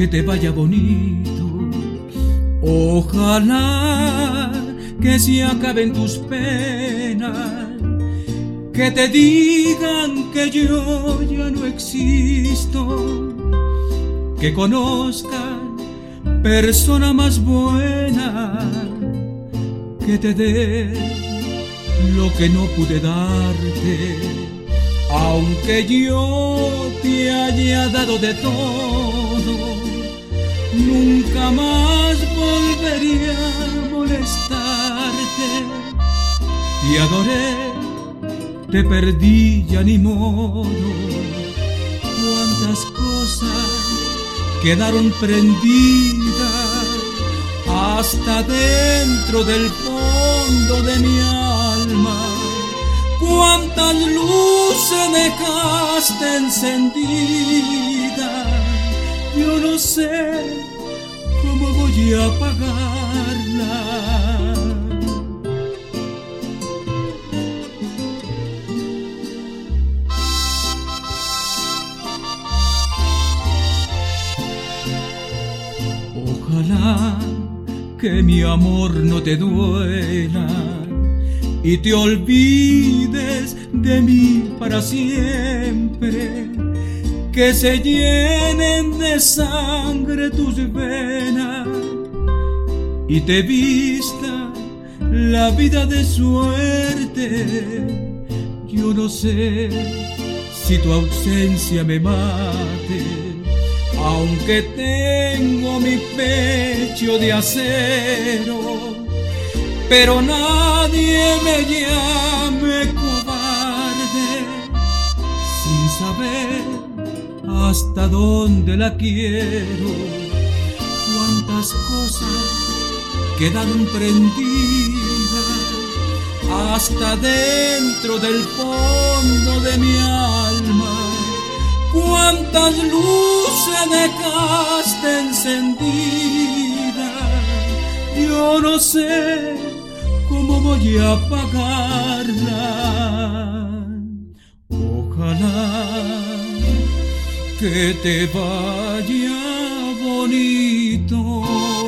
Que te vaya bonito. Ojalá que se acaben tus penas. Que te digan que yo ya no existo. Que conozcan persona más buena. Que te dé lo que no pude darte. Aunque yo te haya dado de todo, nunca más volvería a molestarte. Te adoré, te perdí, ya ni modo. Cuántas cosas quedaron prendidas hasta dentro del fondo de mi alma cuántas luces dejaste encendida. No sé cómo voy a apagarla. Ojalá que mi amor no te duela y te olvides de mí para siempre. Que se llenen de sangre tus venas y te vista la vida de suerte. Yo no sé si tu ausencia me mate, aunque tengo mi pecho de acero pero nadie me llame hasta dónde la quiero. Cuántas cosas quedaron prendidas hasta dentro del fondo de mi alma. Cuántas luces dejaste encendidas. Yo no sé cómo voy a pagarla. Ojalá que te vaya bonito.